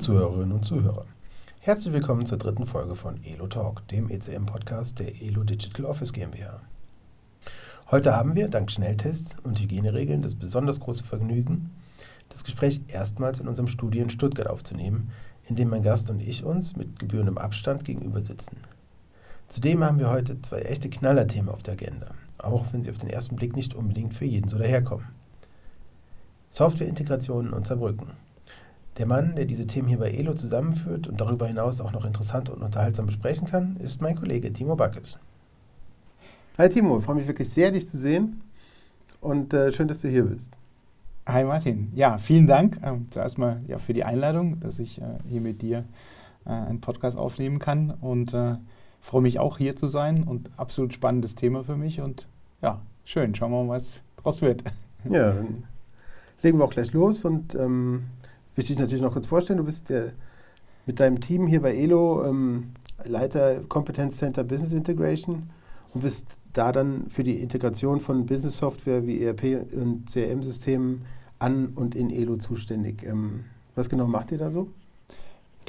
Zuhörerinnen und Zuhörer, herzlich willkommen zur dritten Folge von Elo Talk, dem ECM-Podcast der Elo Digital Office GmbH. Heute haben wir, dank Schnelltests und Hygieneregeln, das besonders große Vergnügen, das Gespräch erstmals in unserem Studio in Stuttgart aufzunehmen, in dem mein Gast und ich uns mit gebührendem Abstand gegenüber sitzen. Zudem haben wir heute zwei echte Knallerthemen auf der Agenda, auch wenn sie auf den ersten Blick nicht unbedingt für jeden so daherkommen. Softwareintegrationen und Zerbrücken. Der Mann, der diese Themen hier bei ELO zusammenführt und darüber hinaus auch noch interessant und unterhaltsam besprechen kann, ist mein Kollege Timo Backes. Hi Timo, ich freue mich wirklich sehr, dich zu sehen und äh, schön, dass du hier bist. Hi Martin, ja, vielen Dank ähm, zuerst mal ja, für die Einladung, dass ich äh, hier mit dir äh, einen Podcast aufnehmen kann und äh, freue mich auch hier zu sein und absolut spannendes Thema für mich und ja, schön, schauen wir mal, was draus wird. Ja, dann legen wir auch gleich los und ähm, will ich dich natürlich noch kurz vorstellen. Du bist der, mit deinem Team hier bei ELO ähm, Leiter Competence Center Business Integration und bist da dann für die Integration von Business Software wie ERP und CRM-Systemen an und in ELO zuständig. Ähm, was genau macht ihr da so?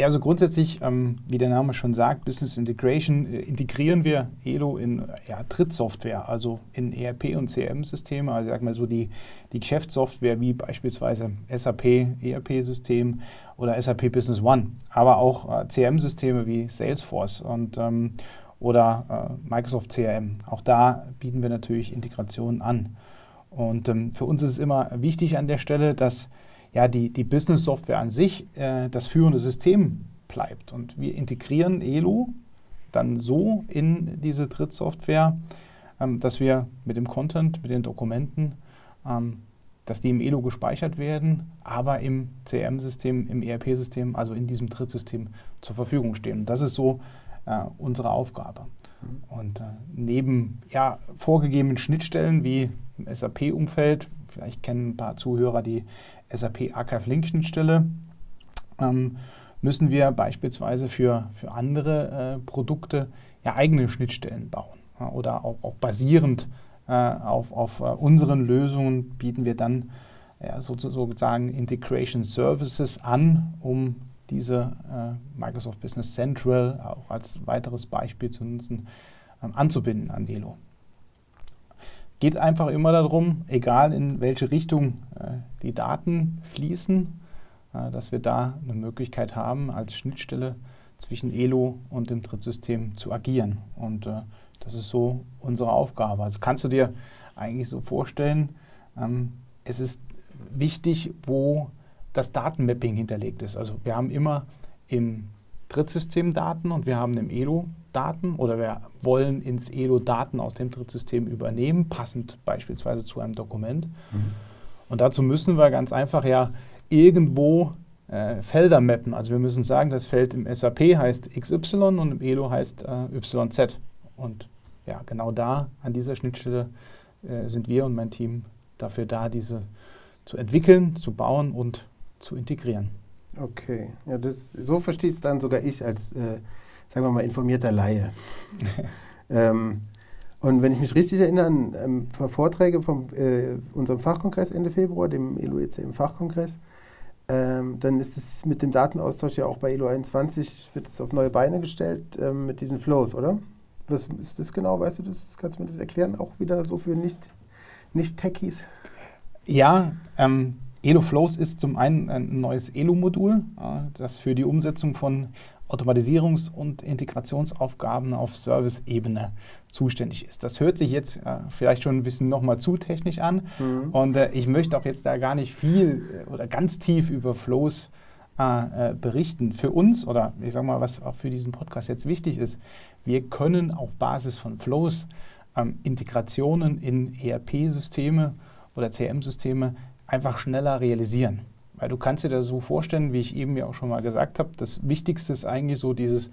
Ja, also grundsätzlich, ähm, wie der Name schon sagt, Business Integration, äh, integrieren wir ELO in ja, Drittsoftware, also in ERP und CRM-Systeme, also sag mal so die, die Geschäftssoftware wie beispielsweise SAP, ERP-System oder SAP Business One, aber auch äh, CRM-Systeme wie Salesforce und ähm, oder äh, Microsoft CRM. Auch da bieten wir natürlich Integrationen an. Und ähm, für uns ist es immer wichtig an der Stelle, dass ja, die, die Business-Software an sich äh, das führende System bleibt. Und wir integrieren ELO dann so in diese Drittsoftware, ähm, dass wir mit dem Content, mit den Dokumenten, ähm, dass die im ELO gespeichert werden, aber im CRM-System, im ERP-System, also in diesem Drittsystem zur Verfügung stehen. Das ist so äh, unsere Aufgabe. Und äh, neben ja, vorgegebenen Schnittstellen wie im SAP-Umfeld, vielleicht kennen ein paar Zuhörer die SAP Archive Link Schnittstelle, ähm, müssen wir beispielsweise für, für andere äh, Produkte ja, eigene Schnittstellen bauen. Ja, oder auch, auch basierend äh, auf, auf uh, unseren Lösungen bieten wir dann ja, sozusagen Integration Services an, um diese äh, Microsoft Business Central auch als weiteres Beispiel zu nutzen, ähm, anzubinden an Elo. Geht einfach immer darum, egal in welche Richtung äh, die Daten fließen, äh, dass wir da eine Möglichkeit haben, als Schnittstelle zwischen Elo und dem Drittsystem zu agieren. Und äh, das ist so unsere Aufgabe. Also kannst du dir eigentlich so vorstellen, ähm, es ist wichtig, wo das Datenmapping hinterlegt ist. Also wir haben immer im Drittsystem Daten und wir haben im Elo Daten oder wir wollen ins Elo Daten aus dem Drittsystem übernehmen, passend beispielsweise zu einem Dokument. Mhm. Und dazu müssen wir ganz einfach ja irgendwo äh, Felder mappen. Also wir müssen sagen, das Feld im SAP heißt XY und im Elo heißt äh, YZ. Und ja, genau da, an dieser Schnittstelle, äh, sind wir und mein Team dafür da, diese zu entwickeln, zu bauen und zu integrieren. Okay, ja, das, so versteht es dann sogar ich als, äh, sagen wir mal, informierter Laie. ähm, und wenn ich mich richtig erinnere an ähm, Vorträge von äh, unserem Fachkongress Ende Februar, dem ELO-EC im Fachkongress, ähm, dann ist es mit dem Datenaustausch ja auch bei ELO 21, wird es auf neue Beine gestellt ähm, mit diesen Flows, oder? Was ist das genau? Weißt du das? Kannst du mir das erklären? Auch wieder so für Nicht-Techies? Nicht ja, ähm, Elo Flows ist zum einen ein neues Elo-Modul, das für die Umsetzung von Automatisierungs- und Integrationsaufgaben auf Service-Ebene zuständig ist. Das hört sich jetzt äh, vielleicht schon ein bisschen nochmal zu technisch an mhm. und äh, ich möchte auch jetzt da gar nicht viel äh, oder ganz tief über Flows äh, äh, berichten. Für uns oder ich sage mal, was auch für diesen Podcast jetzt wichtig ist, wir können auf Basis von Flows ähm, Integrationen in ERP-Systeme oder CM-Systeme einfach schneller realisieren. Weil du kannst dir das so vorstellen, wie ich eben ja auch schon mal gesagt habe, das Wichtigste ist eigentlich so dieses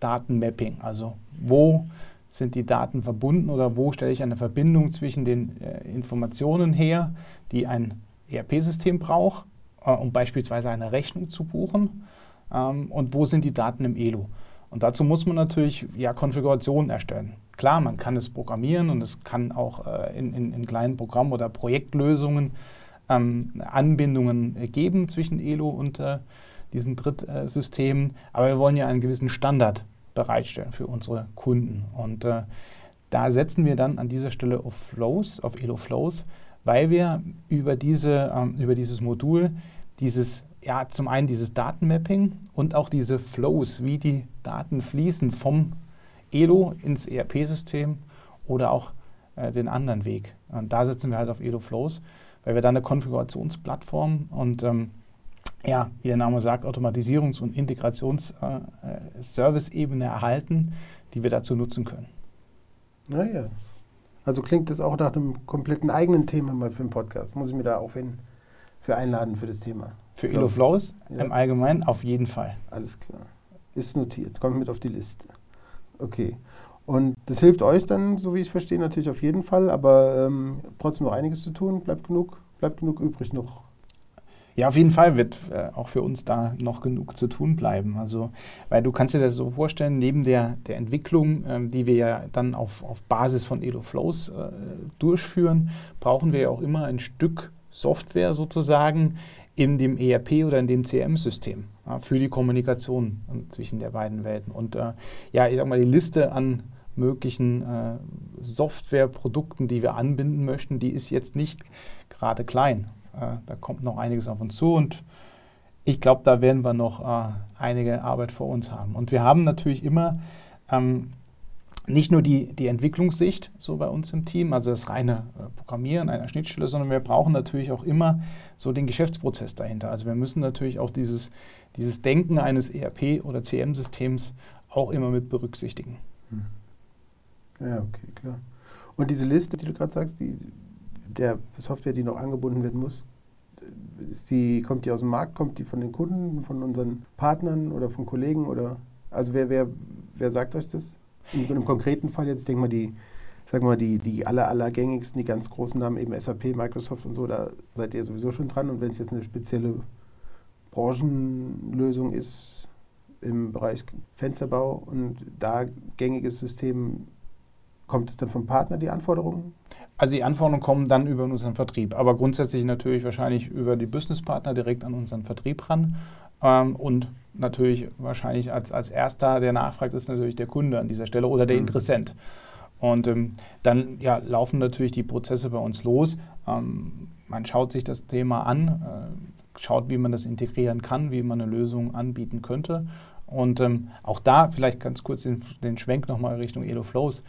Datenmapping. Also wo sind die Daten verbunden oder wo stelle ich eine Verbindung zwischen den äh, Informationen her, die ein ERP-System braucht, äh, um beispielsweise eine Rechnung zu buchen ähm, und wo sind die Daten im ELO. Und dazu muss man natürlich ja, Konfigurationen erstellen. Klar, man kann es programmieren und es kann auch äh, in, in, in kleinen Programmen oder Projektlösungen ähm, Anbindungen geben zwischen Elo und äh, diesen Drittsystemen, aber wir wollen ja einen gewissen Standard bereitstellen für unsere Kunden. Und äh, da setzen wir dann an dieser Stelle auf Flows, auf Elo Flows, weil wir über, diese, ähm, über dieses Modul dieses, ja, zum einen dieses Datenmapping und auch diese Flows, wie die Daten fließen vom Elo ins ERP-System oder auch äh, den anderen Weg. Und da setzen wir halt auf Elo Flows, weil wir da eine Konfigurationsplattform und ähm, ja, wie der Name sagt, Automatisierungs- und Integrationsservice-Ebene äh, erhalten, die wir dazu nutzen können. Naja. Also klingt das auch nach einem kompletten eigenen Thema mal für einen Podcast. Muss ich mir da auch hin für einladen für das Thema. Für Elo Flows ja. im Allgemeinen auf jeden Fall. Alles klar. Ist notiert. Kommt mit auf die Liste. Okay. Und das hilft euch dann, so wie ich verstehe, natürlich auf jeden Fall, aber ähm, trotzdem noch einiges zu tun. Bleibt genug, bleibt genug übrig noch ja, auf jeden Fall wird äh, auch für uns da noch genug zu tun bleiben. Also, weil du kannst dir das so vorstellen, neben der, der Entwicklung, ähm, die wir ja dann auf, auf Basis von EloFlows äh, durchführen, brauchen wir ja auch immer ein Stück Software sozusagen in dem ERP oder in dem CM-System ja, für die Kommunikation zwischen der beiden Welten. Und äh, ja, ich sag mal, die Liste an möglichen äh, Softwareprodukten, die wir anbinden möchten, die ist jetzt nicht gerade klein. Äh, da kommt noch einiges auf uns zu und ich glaube, da werden wir noch äh, einige Arbeit vor uns haben. Und wir haben natürlich immer ähm, nicht nur die, die Entwicklungssicht so bei uns im Team, also das reine äh, Programmieren einer Schnittstelle, sondern wir brauchen natürlich auch immer so den Geschäftsprozess dahinter. Also wir müssen natürlich auch dieses, dieses Denken eines ERP- oder CM-Systems auch immer mit berücksichtigen. Hm. Ja, okay, klar. Und diese Liste, die du gerade sagst, die, der Software, die noch angebunden werden muss, die, kommt die aus dem Markt, kommt die von den Kunden, von unseren Partnern oder von Kollegen oder also wer, wer, wer sagt euch das? In, in einem konkreten Fall jetzt, ich denke mal, die, sag mal, die, die aller, allergängigsten, die ganz großen Namen, eben SAP, Microsoft und so, da seid ihr sowieso schon dran. Und wenn es jetzt eine spezielle Branchenlösung ist im Bereich Fensterbau und da gängiges System, kommt es dann vom Partner die Anforderungen? Also die Anforderungen kommen dann über unseren Vertrieb, aber grundsätzlich natürlich wahrscheinlich über die Businesspartner direkt an unseren Vertrieb ran. Ähm, und natürlich wahrscheinlich als, als erster, der nachfragt, ist natürlich der Kunde an dieser Stelle oder der mhm. Interessent. Und ähm, dann ja, laufen natürlich die Prozesse bei uns los. Ähm, man schaut sich das Thema an, äh, schaut, wie man das integrieren kann, wie man eine Lösung anbieten könnte. Und ähm, auch da vielleicht ganz kurz den, den Schwenk nochmal Richtung EloFlows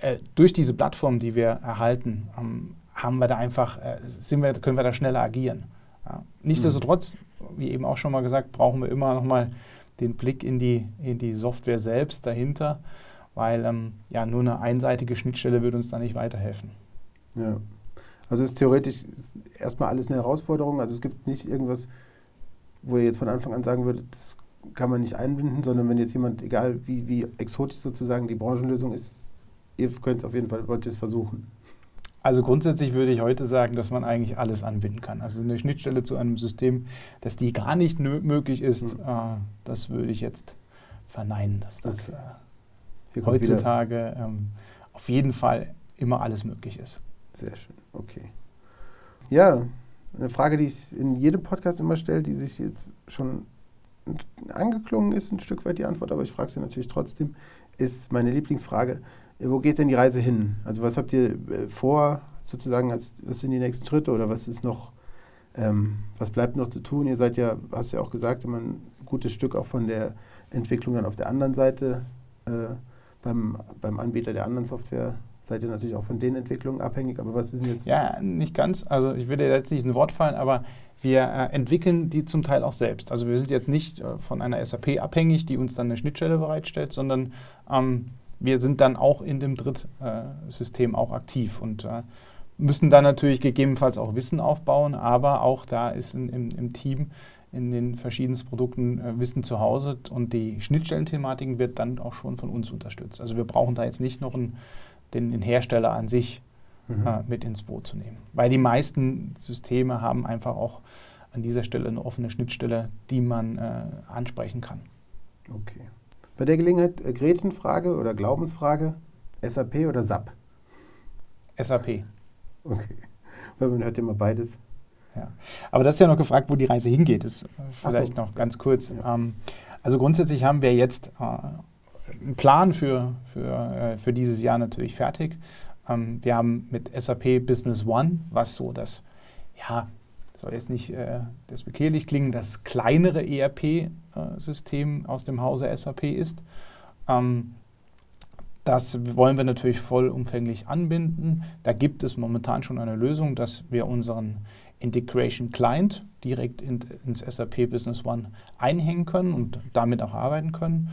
äh, durch diese Plattform, die wir erhalten, ähm, haben wir da einfach, äh, sind wir, können wir da schneller agieren. Ja. Nichtsdestotrotz, wie eben auch schon mal gesagt, brauchen wir immer noch mal den Blick in die, in die Software selbst dahinter, weil ähm, ja, nur eine einseitige Schnittstelle würde uns da nicht weiterhelfen. Ja. Also ist theoretisch erstmal alles eine Herausforderung. Also es gibt nicht irgendwas, wo ihr jetzt von Anfang an sagen würdet, das kann man nicht einbinden, sondern wenn jetzt jemand, egal wie, wie exotisch sozusagen die Branchenlösung ist, ihr könnt es auf jeden Fall, wollt es versuchen. Also grundsätzlich würde ich heute sagen, dass man eigentlich alles anbinden kann. Also eine Schnittstelle zu einem System, dass die gar nicht möglich ist, mhm. äh, das würde ich jetzt verneinen, dass das äh, heutzutage ähm, auf jeden Fall immer alles möglich ist. Sehr schön, okay. Ja, eine Frage, die ich in jedem Podcast immer stelle, die sich jetzt schon angeklungen ist, ein Stück weit die Antwort, aber ich frage sie natürlich trotzdem, ist meine Lieblingsfrage wo geht denn die Reise hin? Also was habt ihr äh, vor, sozusagen, als, was sind die nächsten Schritte oder was ist noch, ähm, was bleibt noch zu tun? Ihr seid ja, hast ja auch gesagt, immer ein gutes Stück auch von der Entwicklung dann auf der anderen Seite, äh, beim, beim Anbieter der anderen Software seid ihr natürlich auch von den Entwicklungen abhängig, aber was ist denn jetzt? Ja, nicht ganz. Also ich will jetzt nicht ein Wort fallen, aber wir äh, entwickeln die zum Teil auch selbst. Also wir sind jetzt nicht äh, von einer SAP abhängig, die uns dann eine Schnittstelle bereitstellt, sondern ähm, wir sind dann auch in dem Drittsystem auch aktiv und äh, müssen dann natürlich gegebenenfalls auch Wissen aufbauen, aber auch da ist in, im, im, Team in den verschiedensten Produkten äh, Wissen zu Hause und die Schnittstellenthematiken wird dann auch schon von uns unterstützt. Also wir brauchen da jetzt nicht noch einen, den, den Hersteller an sich mhm. äh, mit ins Boot zu nehmen, weil die meisten Systeme haben einfach auch an dieser Stelle eine offene Schnittstelle, die man äh, ansprechen kann. Okay. Bei der Gelegenheit äh, Gretchenfrage oder Glaubensfrage, SAP oder SAP? SAP. Okay, weil man hört immer beides. Ja. Aber das ist ja noch gefragt, wo die Reise hingeht. Das vielleicht so. noch ganz kurz. Ja. Ähm, also grundsätzlich haben wir jetzt äh, einen Plan für, für, äh, für dieses Jahr natürlich fertig. Ähm, wir haben mit SAP Business One, was so das, ja, soll jetzt nicht äh, despektierlich klingen, das kleinere ERP-System aus dem Hause SAP ist. Ähm, das wollen wir natürlich vollumfänglich anbinden. Da gibt es momentan schon eine Lösung, dass wir unseren Integration Client direkt in, ins SAP Business One einhängen können und damit auch arbeiten können.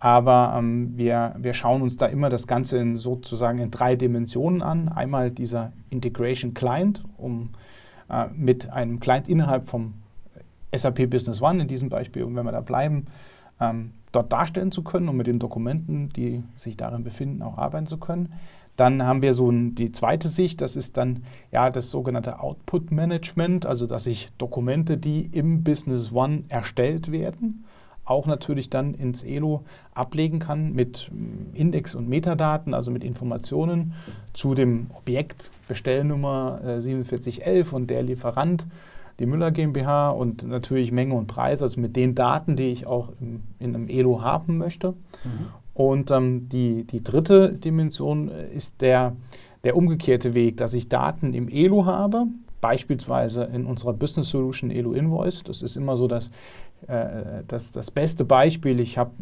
Aber ähm, wir, wir schauen uns da immer das Ganze in, sozusagen in drei Dimensionen an. Einmal dieser Integration Client, um äh, mit einem Client innerhalb vom SAP Business One, in diesem Beispiel, und wenn wir da bleiben, ähm, dort darstellen zu können und mit den Dokumenten, die sich darin befinden, auch arbeiten zu können. Dann haben wir so ein, die zweite Sicht, das ist dann ja das sogenannte Output Management, also dass ich Dokumente, die im Business One erstellt werden, auch natürlich dann ins ELO ablegen kann mit mm, Index- und Metadaten, also mit Informationen zu dem Objekt Bestellnummer äh, 4711 und der Lieferant, die Müller GmbH und natürlich Menge und Preis, also mit den Daten, die ich auch im, in einem ELO haben möchte. Mhm. Und ähm, die, die dritte Dimension äh, ist der, der umgekehrte Weg, dass ich Daten im ELO habe, beispielsweise in unserer Business Solution ELO Invoice. Das ist immer so das, äh, das, das beste Beispiel. Ich hab,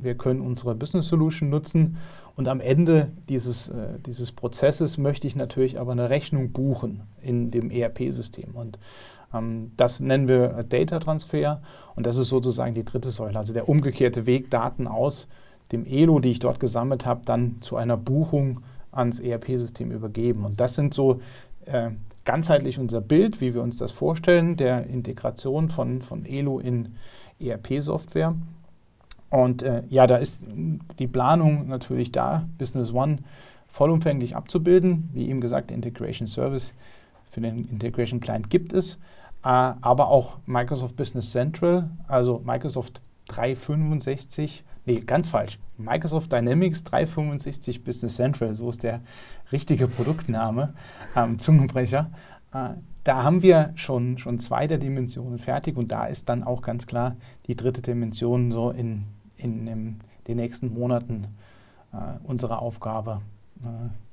wir können unsere Business Solution nutzen und am Ende dieses, äh, dieses Prozesses möchte ich natürlich aber eine Rechnung buchen in dem ERP-System. Und ähm, das nennen wir Data Transfer und das ist sozusagen die dritte Säule, also der umgekehrte Weg, Daten aus dem Elo, die ich dort gesammelt habe, dann zu einer Buchung ans ERP-System übergeben. Und das sind so äh, ganzheitlich unser Bild, wie wir uns das vorstellen, der Integration von, von Elo in ERP-Software. Und äh, ja, da ist die Planung natürlich da, Business One vollumfänglich abzubilden. Wie eben gesagt, Integration Service für den Integration Client gibt es, äh, aber auch Microsoft Business Central, also Microsoft 365 Nee, ganz falsch. Microsoft Dynamics 365 Business Central, so ist der richtige Produktname, ähm, Zungenbrecher. Äh, da haben wir schon, schon zwei der Dimensionen fertig und da ist dann auch ganz klar die dritte Dimension so in, in, in den nächsten Monaten äh, unsere Aufgabe, äh,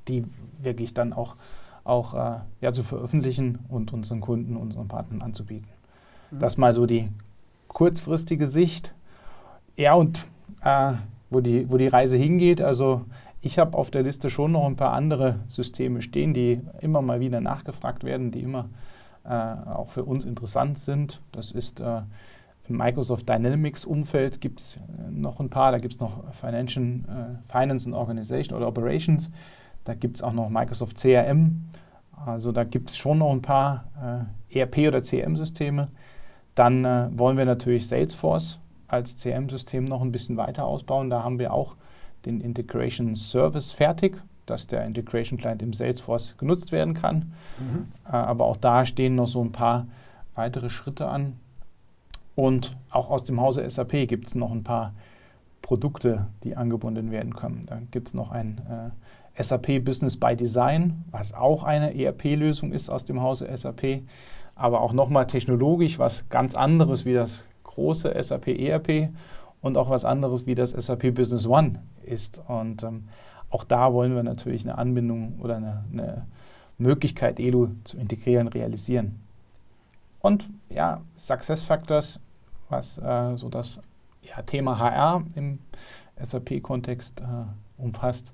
die wirklich dann auch, auch äh, ja, zu veröffentlichen und unseren Kunden, unseren Partnern anzubieten. Mhm. Das mal so die kurzfristige Sicht. Ja, und äh, wo, die, wo die Reise hingeht. Also ich habe auf der Liste schon noch ein paar andere Systeme stehen, die immer mal wieder nachgefragt werden, die immer äh, auch für uns interessant sind. Das ist äh, im Microsoft Dynamics Umfeld gibt es äh, noch ein paar. Da gibt es noch Financial, äh, Finance and Organization oder Operations. Da gibt es auch noch Microsoft CRM. Also da gibt es schon noch ein paar äh, ERP- oder CRM-Systeme. Dann wollen wir natürlich Salesforce als CM-System noch ein bisschen weiter ausbauen. Da haben wir auch den Integration Service fertig, dass der Integration Client im Salesforce genutzt werden kann. Mhm. Äh, aber auch da stehen noch so ein paar weitere Schritte an. Und auch aus dem Hause SAP gibt es noch ein paar Produkte, die angebunden werden können. Da gibt es noch ein äh, SAP Business by Design, was auch eine ERP-Lösung ist aus dem Hause SAP, aber auch nochmal technologisch was ganz anderes wie das große SAP ERP und auch was anderes wie das SAP Business One ist. Und ähm, auch da wollen wir natürlich eine Anbindung oder eine, eine Möglichkeit, ELU zu integrieren, realisieren. Und ja, Success Factors, was äh, so das ja, Thema HR im SAP-Kontext äh, umfasst,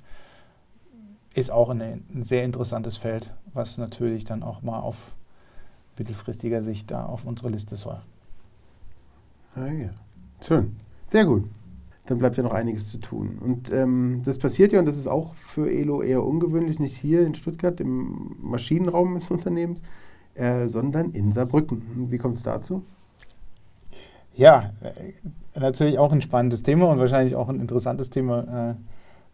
ist auch eine, ein sehr interessantes Feld, was natürlich dann auch mal auf mittelfristiger Sicht da auf unsere Liste soll. Ah ja, schön. Sehr gut. Dann bleibt ja noch einiges zu tun. Und ähm, das passiert ja, und das ist auch für Elo eher ungewöhnlich, nicht hier in Stuttgart im Maschinenraum des Unternehmens, äh, sondern in Saarbrücken. Wie kommt es dazu? Ja, äh, natürlich auch ein spannendes Thema und wahrscheinlich auch ein interessantes Thema äh,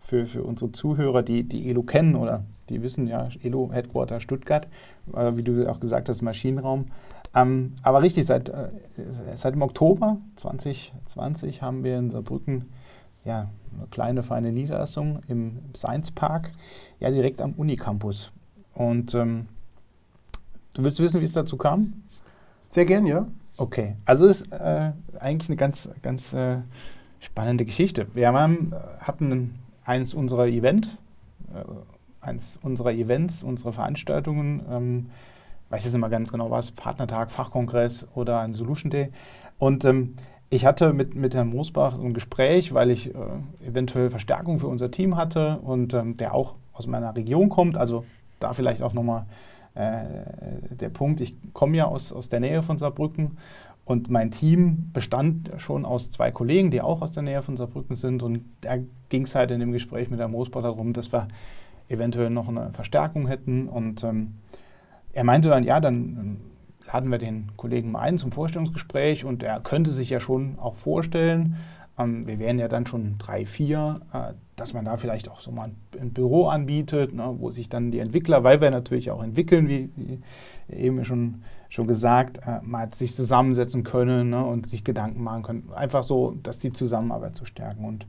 für, für unsere Zuhörer, die, die Elo kennen oder die wissen ja, Elo Headquarter Stuttgart, äh, wie du auch gesagt hast, Maschinenraum. Ähm, aber richtig, seit, äh, seit dem Oktober 2020 haben wir in Saarbrücken ja, eine kleine, feine Niederlassung im Science Park, ja direkt am Unicampus. Und ähm, du willst wissen, wie es dazu kam? Sehr gern, ja. Okay, also ist äh, eigentlich eine ganz, ganz äh, spannende Geschichte. Wir haben, äh, hatten eines unserer Event, äh, eines unserer Events, unsere Veranstaltungen, ähm, weiß jetzt immer ganz genau was, Partnertag, Fachkongress oder ein Solution Day. Und ähm, ich hatte mit, mit Herrn Moosbach ein Gespräch, weil ich äh, eventuell Verstärkung für unser Team hatte und ähm, der auch aus meiner Region kommt. Also da vielleicht auch nochmal äh, der Punkt, ich komme ja aus, aus der Nähe von Saarbrücken und mein Team bestand schon aus zwei Kollegen, die auch aus der Nähe von Saarbrücken sind. Und da ging es halt in dem Gespräch mit Herrn Moosbach darum, dass wir eventuell noch eine Verstärkung hätten. Und ähm, er meinte dann, ja, dann laden wir den Kollegen ein zum Vorstellungsgespräch und er könnte sich ja schon auch vorstellen, ähm, wir wären ja dann schon drei, vier, äh, dass man da vielleicht auch so mal ein, ein Büro anbietet, ne, wo sich dann die Entwickler, weil wir natürlich auch entwickeln, wie, wie eben schon, schon gesagt, äh, mal sich zusammensetzen können ne, und sich Gedanken machen können. Einfach so, dass die Zusammenarbeit zu stärken. Und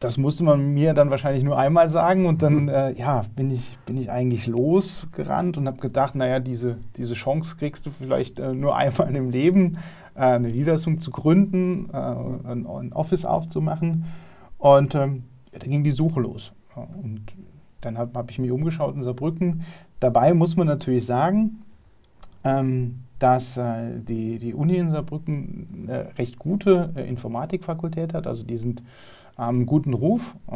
das musste man mir dann wahrscheinlich nur einmal sagen und dann äh, ja, bin, ich, bin ich eigentlich losgerannt und habe gedacht, naja, diese, diese Chance kriegst du vielleicht äh, nur einmal im Leben, äh, eine Niederlassung zu gründen, äh, ein, ein, Office aufzumachen und ähm, ja, dann ging die Suche los. Und dann habe hab ich mich umgeschaut in Saarbrücken. Dabei muss man natürlich sagen, ähm, dass äh, die, die Uni in Saarbrücken eine recht gute äh, Informatikfakultät hat. Also die sind einen guten Ruf, äh,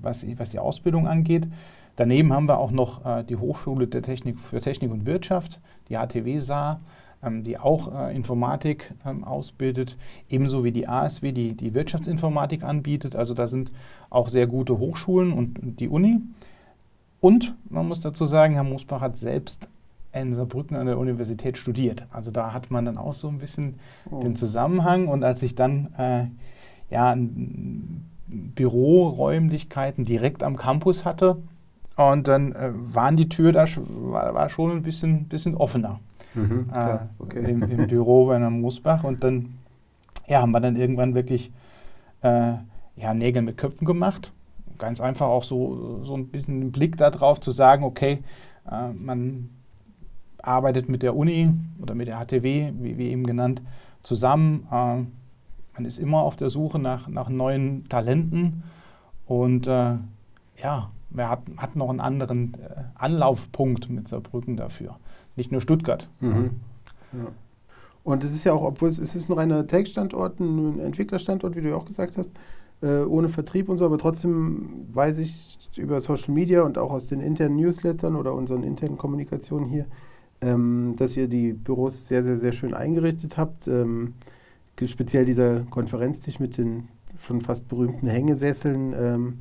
was, was die Ausbildung angeht. Daneben haben wir auch noch äh, die Hochschule der Technik für Technik und Wirtschaft, die HTW Saar, ähm, die auch äh, Informatik ähm, ausbildet, ebenso wie die ASW, die die Wirtschaftsinformatik anbietet. Also da sind auch sehr gute Hochschulen und, und die Uni. Und man muss dazu sagen, Herr Moosbach hat selbst in Saarbrücken an der Universität studiert. Also da hat man dann auch so ein bisschen oh. den Zusammenhang. Und als ich dann äh, ja, Büroräumlichkeiten direkt am Campus hatte. Und dann äh, waren die Tür da war, war, schon ein bisschen, bisschen offener mhm, äh, okay. im, im, Büro bei einer Moosbach. Und dann ja, haben wir dann irgendwann wirklich äh, ja, Nägel mit Köpfen gemacht. Ganz einfach auch so, so ein bisschen einen Blick darauf zu sagen, okay, äh, man arbeitet mit der Uni oder mit der HTW, wie, wie eben genannt, zusammen äh, man ist immer auf der Suche nach, nach neuen Talenten und äh, ja, wir hatten, hatten noch einen anderen äh, Anlaufpunkt mit Saarbrücken dafür. Nicht nur Stuttgart. Mhm. Ja. Und es ist ja auch, obwohl es, es ist ein Tech-Standort, ein Entwicklerstandort, wie du ja auch gesagt hast, äh, ohne Vertrieb und so, aber trotzdem weiß ich über Social Media und auch aus den internen Newslettern oder unseren internen Kommunikationen hier, ähm, dass ihr die Büros sehr, sehr, sehr schön eingerichtet habt. Ähm, speziell dieser Konferenztisch mit den schon fast berühmten Hängesesseln ähm,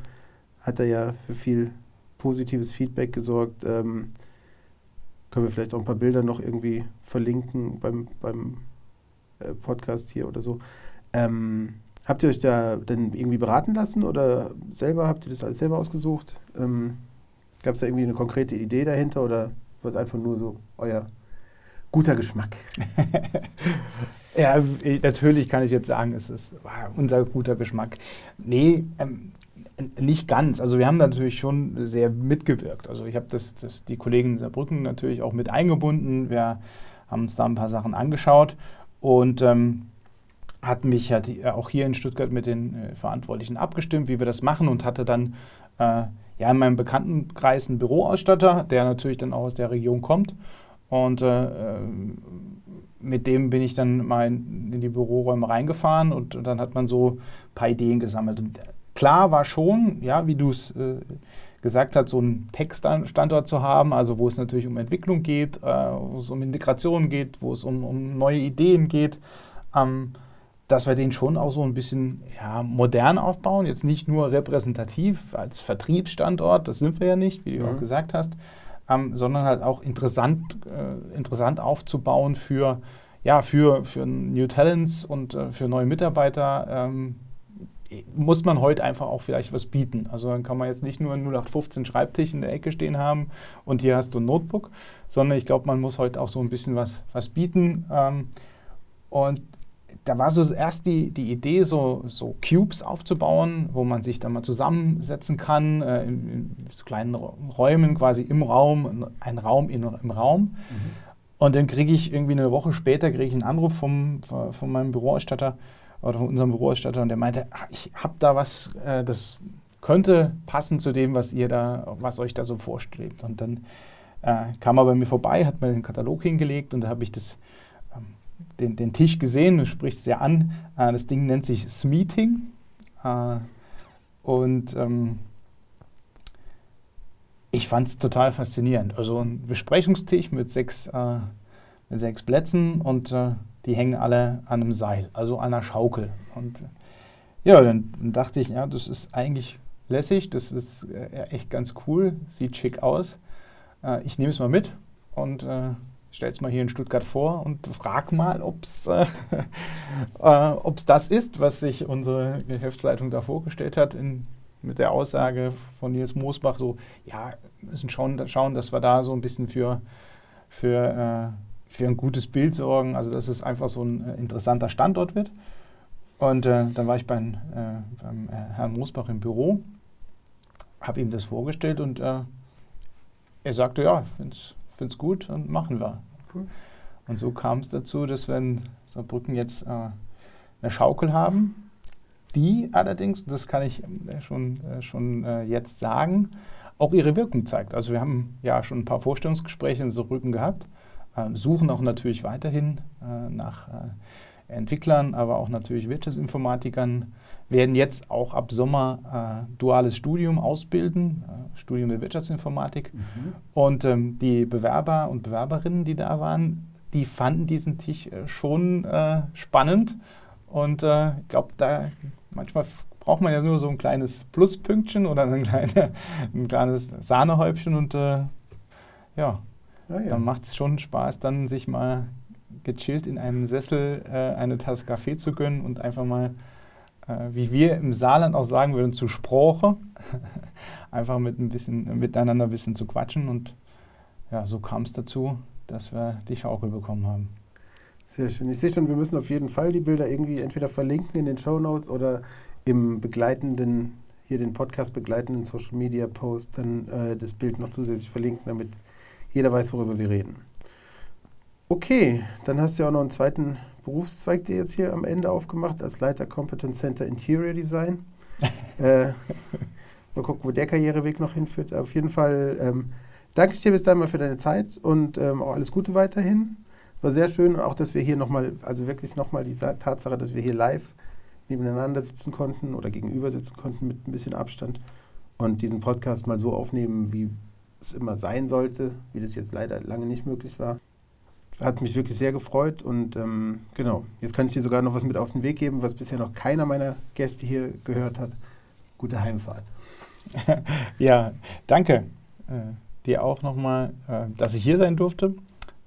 hat er ja für viel positives Feedback gesorgt. Ähm, können wir vielleicht auch ein paar Bilder noch irgendwie verlinken beim, beim äh, Podcast hier oder so. Ähm, habt ihr euch da denn irgendwie beraten lassen oder selber habt ihr das alles selber ausgesucht? Ähm, Gab es da irgendwie eine konkrete Idee dahinter oder war es einfach nur so euer guter Geschmack? Ja, natürlich kann ich jetzt sagen, es ist unser guter Geschmack. Nee, ähm, nicht ganz. Also wir haben natürlich schon sehr mitgewirkt. Also ich habe das, das, die Kollegen in Saarbrücken natürlich auch mit eingebunden. Wir haben uns da ein paar Sachen angeschaut und ähm, hatten mich halt auch hier in Stuttgart mit den äh, Verantwortlichen abgestimmt, wie wir das machen und hatte dann äh, ja in meinem Bekanntenkreis einen Büroausstatter, der natürlich dann auch aus der Region kommt. Und äh, äh mit dem bin ich dann mal in, die Büroräume reingefahren und, und, dann hat man so ein paar Ideen gesammelt. Und klar war schon, ja, wie du es äh, gesagt hast, so einen Tech-Standort zu haben, also wo es natürlich um Entwicklung geht, äh, wo es um Integration geht, wo es um, um neue Ideen geht, ähm, dass wir den schon auch so ein bisschen ja, modern aufbauen, jetzt nicht nur repräsentativ als Vertriebsstandort, das sind wir ja nicht, wie du mhm. auch gesagt hast, ähm, sondern halt auch interessant, äh, interessant aufzubauen für, ja, für, für New Talents und äh, für neue Mitarbeiter. Ähm, muss man heute einfach auch vielleicht was bieten. Also dann kann man jetzt nicht nur einen 0815 Schreibtisch in der Ecke stehen haben und hier hast du ein Notebook, sondern ich glaube, man muss heute auch so ein bisschen was, was bieten. Ähm, und da war so erst die, die Idee, so, so Cubes aufzubauen, wo man sich dann mal zusammensetzen kann, äh, in, in, so kleinen Räumen quasi im Raum, ein Raum in, im Raum. Mhm. Und dann kriege ich irgendwie eine Woche später kriege ich einen Anruf vom, von meinem Büroausstatter oder von unserem Büroausstatter und der meinte, ah, ich habe da was, äh, das könnte passen zu dem, was ihr da, was euch da so vorstellt. Und dann äh, kam er bei mir vorbei, hat mir den Katalog hingelegt und da habe ich das, den, den Tisch gesehen, du sprichst es ja an. Äh, das Ding nennt sich Smeeting. Äh, und ähm, ich fand es total faszinierend. Also ein Besprechungstisch mit sechs, äh, mit sechs Plätzen und äh, die hängen alle an einem Seil, also an einer Schaukel. Und ja, dann, dann dachte ich, ja, das ist eigentlich lässig, das ist äh, echt ganz cool, sieht schick aus. Äh, ich nehme es mal mit und äh, stelle es mal hier in Stuttgart vor und frage mal, ob es äh, äh das ist, was sich unsere Geschäftsleitung da vorgestellt hat, in, mit der Aussage von Nils Moosbach, so, ja, müssen schon schauen, dass wir da so ein bisschen für, für, äh, für ein gutes Bild sorgen, also dass es einfach so ein äh, interessanter Standort wird. Und äh, dann war ich beim, äh, beim Herrn Moosbach im Büro, habe ihm das vorgestellt und er sagte, ja, ich finde es gut und machen wir. Cool. Und so kam es dazu, dass wir in Saarbrücken jetzt äh, eine Schaukel haben, die allerdings, das kann ich äh, schon, äh, schon äh, jetzt sagen, auch ihre Wirkung zeigt. Also wir haben ja schon ein paar Vorstellungsgespräche in Saarbrücken gehabt, äh, suchen auch natürlich weiterhin äh, nach Entwicklern, aber auch natürlich Wirtschaftsinformatikern, werden jetzt auch ab Sommer äh, duales Studium ausbilden, äh, Studium der Wirtschaftsinformatik. Mhm. Und ähm, die Bewerber und Bewerberinnen, die da waren, die fanden diesen Tisch äh, schon äh, spannend. Und äh, ich glaube, da manchmal braucht man ja nur so ein kleines Pluspünktchen oder ein, kleine, ein kleines Sahnehäubchen und äh, ja, ja, ja. dann macht es schon Spaß, dann sich mal gechillt in einem Sessel eine Tasse Kaffee zu gönnen und einfach mal äh, wie wir im Saarland auch sagen würden, zu Sprache. Einfach mit ein bisschen, miteinander ein bisschen zu quatschen. Und ja, so kam es dazu, dass wir die Schaukel bekommen haben. Sehr schön. Ich sehe schon, wir müssen auf jeden Fall die Bilder irgendwie entweder verlinken in den Show Notes oder im begleitenden, hier den Podcast begleitenden Social Media Post dann äh, das Bild noch zusätzlich verlinken, damit jeder weiß, worüber wir reden. Okay, dann hast du ja auch noch einen zweiten Berufszweig dir jetzt hier am Ende aufgemacht, als Leiter Competence Center Interior Design. äh, mal gucken, wo der Karriereweg noch hinführt. Auf jeden Fall ähm, danke ich dir bis dahin mal für deine Zeit und ähm, auch alles Gute weiterhin. War sehr schön und auch, dass wir hier nochmal, also wirklich nochmal die Tatsache, dass wir hier live nebeneinander sitzen konnten oder gegenüber sitzen konnten mit ein bisschen Abstand und diesen Podcast mal so aufnehmen, wie es immer sein sollte, wie das jetzt leider lange nicht möglich war. Hat mich wirklich sehr gefreut und ähm, genau, jetzt kann ich dir sogar noch was mit auf den Weg geben, was bisher noch keiner meiner Gäste hier gehört hat. Gute Heimfahrt. ja, danke äh, dir auch nochmal, äh, dass ich hier sein durfte,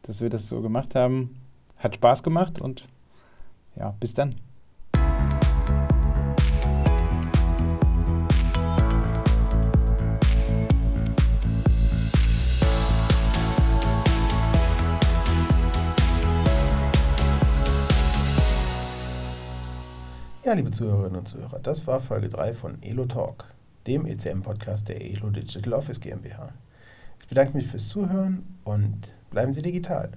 dass wir das so gemacht haben. Hat Spaß gemacht und ja, bis dann. Ja, liebe Zuhörerinnen und Zuhörer, das war Folge 3 von Elo Talk, dem ECM-Podcast der Elo Digital Office GmbH. Ich bedanke mich fürs Zuhören und bleiben Sie digital.